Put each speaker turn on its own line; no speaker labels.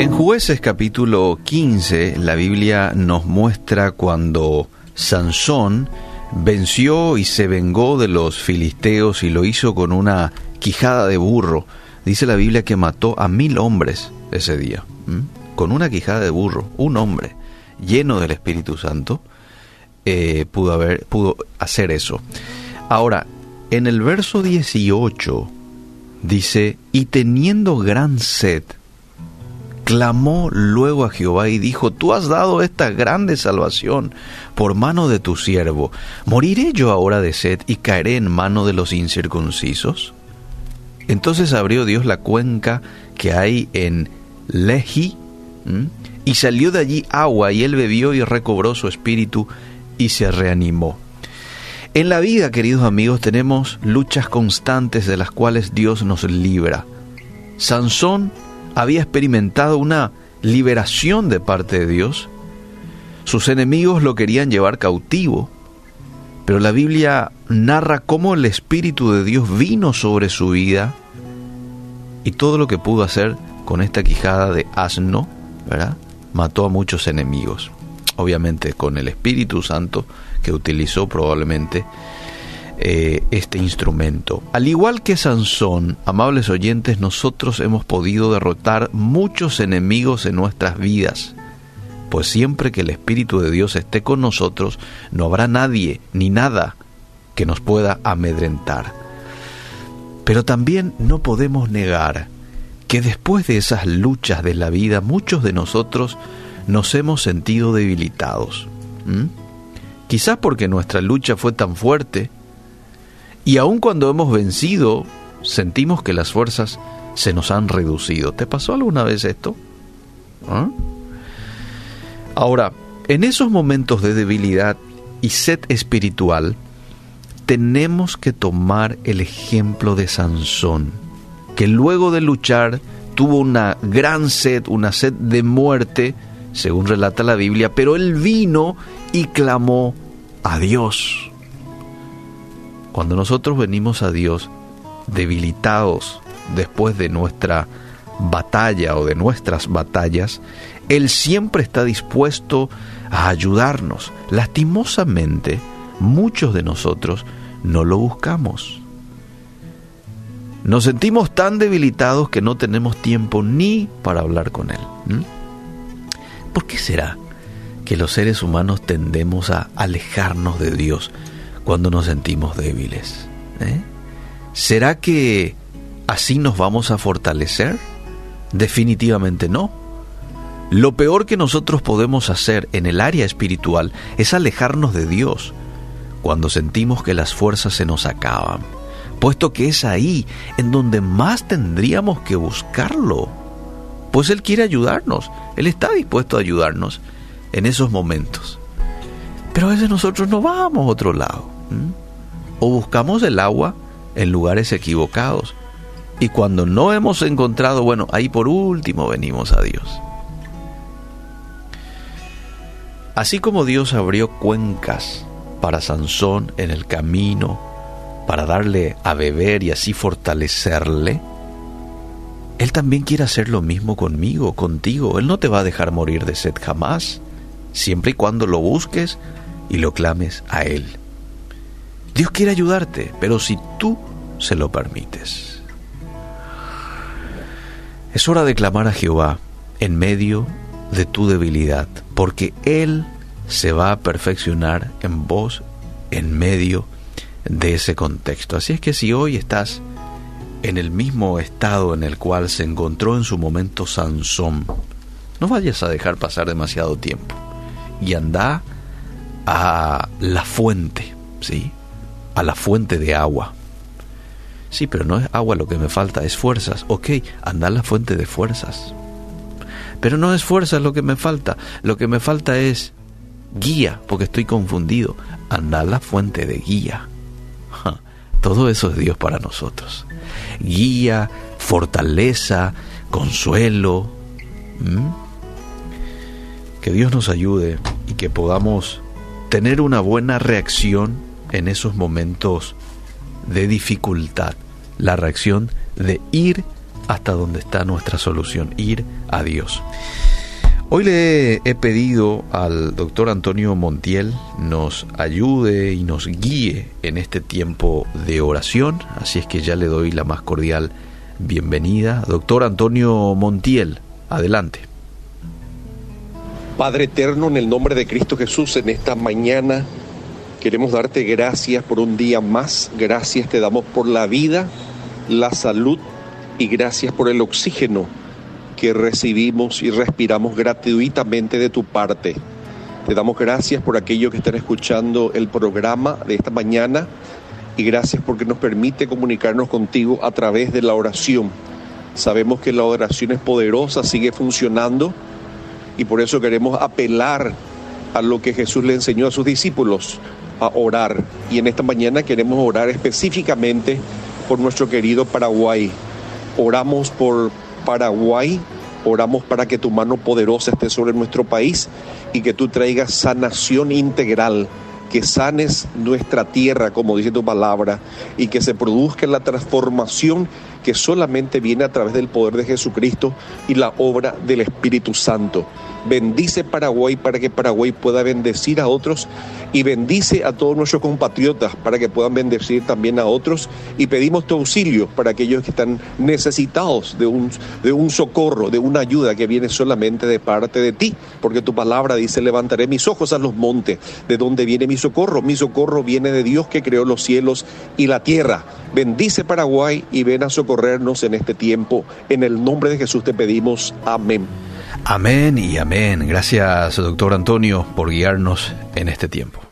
En jueces capítulo 15 la Biblia nos muestra cuando Sansón venció y se vengó de los filisteos y lo hizo con una quijada de burro. Dice la Biblia que mató a mil hombres ese día, con una quijada de burro, un hombre lleno del Espíritu Santo eh, pudo, haber, pudo hacer eso. Ahora, en el verso 18 dice, y teniendo gran sed, clamó luego a Jehová y dijo, tú has dado esta grande salvación por mano de tu siervo. ¿Moriré yo ahora de sed y caeré en mano de los incircuncisos? Entonces abrió Dios la cuenca que hay en Lehi, y salió de allí agua, y él bebió y recobró su espíritu y se reanimó. En la vida, queridos amigos, tenemos luchas constantes de las cuales Dios nos libra. Sansón había experimentado una liberación de parte de Dios. Sus enemigos lo querían llevar cautivo, pero la Biblia narra cómo el Espíritu de Dios vino sobre su vida y todo lo que pudo hacer con esta quijada de asno, ¿verdad? Mató a muchos enemigos. Obviamente con el Espíritu Santo que utilizó probablemente eh, este instrumento. Al igual que Sansón, amables oyentes, nosotros hemos podido derrotar muchos enemigos en nuestras vidas, pues siempre que el Espíritu de Dios esté con nosotros, no habrá nadie ni nada que nos pueda amedrentar. Pero también no podemos negar que después de esas luchas de la vida, muchos de nosotros nos hemos sentido debilitados. Quizás porque nuestra lucha fue tan fuerte y aun cuando hemos vencido, sentimos que las fuerzas se nos han reducido. ¿Te pasó alguna vez esto? ¿Ah? Ahora, en esos momentos de debilidad y sed espiritual, tenemos que tomar el ejemplo de Sansón, que luego de luchar tuvo una gran sed, una sed de muerte, según relata la Biblia, pero él vino y clamó a Dios. Cuando nosotros venimos a Dios debilitados después de nuestra batalla o de nuestras batallas, Él siempre está dispuesto a ayudarnos. Lastimosamente, muchos de nosotros no lo buscamos. Nos sentimos tan debilitados que no tenemos tiempo ni para hablar con Él. ¿Por qué será que los seres humanos tendemos a alejarnos de Dios? Cuando nos sentimos débiles? ¿eh? ¿Será que así nos vamos a fortalecer? Definitivamente no. Lo peor que nosotros podemos hacer en el área espiritual es alejarnos de Dios cuando sentimos que las fuerzas se nos acaban, puesto que es ahí en donde más tendríamos que buscarlo. Pues Él quiere ayudarnos, Él está dispuesto a ayudarnos en esos momentos. Pero a veces nosotros no vamos a otro lado. O buscamos el agua en lugares equivocados. Y cuando no hemos encontrado, bueno, ahí por último venimos a Dios. Así como Dios abrió cuencas para Sansón en el camino, para darle a beber y así fortalecerle, Él también quiere hacer lo mismo conmigo, contigo. Él no te va a dejar morir de sed jamás, siempre y cuando lo busques y lo clames a Él. Dios quiere ayudarte, pero si tú se lo permites. Es hora de clamar a Jehová en medio de tu debilidad, porque Él se va a perfeccionar en vos en medio de ese contexto. Así es que si hoy estás en el mismo estado en el cual se encontró en su momento Sansón, no vayas a dejar pasar demasiado tiempo y anda a la fuente, ¿sí? A la fuente de agua. Sí, pero no es agua lo que me falta, es fuerzas. Ok, anda a la fuente de fuerzas. Pero no es fuerzas lo que me falta, lo que me falta es guía, porque estoy confundido. Anda a la fuente de guía. todo eso es Dios para nosotros. Guía, fortaleza, consuelo. Que Dios nos ayude y que podamos tener una buena reacción en esos momentos de dificultad, la reacción de ir hasta donde está nuestra solución, ir a Dios. Hoy le he pedido al doctor Antonio Montiel nos ayude y nos guíe en este tiempo de oración, así es que ya le doy la más cordial bienvenida. Doctor Antonio Montiel, adelante.
Padre eterno, en el nombre de Cristo Jesús, en esta mañana queremos darte gracias por un día más, gracias te damos por la vida, la salud y gracias por el oxígeno que recibimos y respiramos gratuitamente de tu parte. Te damos gracias por aquellos que están escuchando el programa de esta mañana y gracias porque nos permite comunicarnos contigo a través de la oración. Sabemos que la oración es poderosa, sigue funcionando y por eso queremos apelar a lo que Jesús le enseñó a sus discípulos, a orar. Y en esta mañana queremos orar específicamente por nuestro querido Paraguay. Oramos por Paraguay. Oramos para que tu mano poderosa esté sobre nuestro país y que tú traigas sanación integral, que sanes nuestra tierra, como dice tu palabra, y que se produzca la transformación que solamente viene a través del poder de Jesucristo y la obra del Espíritu Santo. Bendice Paraguay para que Paraguay pueda bendecir a otros y bendice a todos nuestros compatriotas para que puedan bendecir también a otros y pedimos tu auxilio para aquellos que están necesitados de un, de un socorro, de una ayuda que viene solamente de parte de ti, porque tu palabra dice, levantaré mis ojos a los montes, ¿de dónde viene mi socorro? Mi socorro viene de Dios que creó los cielos y la tierra. Bendice Paraguay y ven a socorrernos en este tiempo. En el nombre de Jesús te pedimos. Amén.
Amén y amén. Gracias, doctor Antonio, por guiarnos en este tiempo.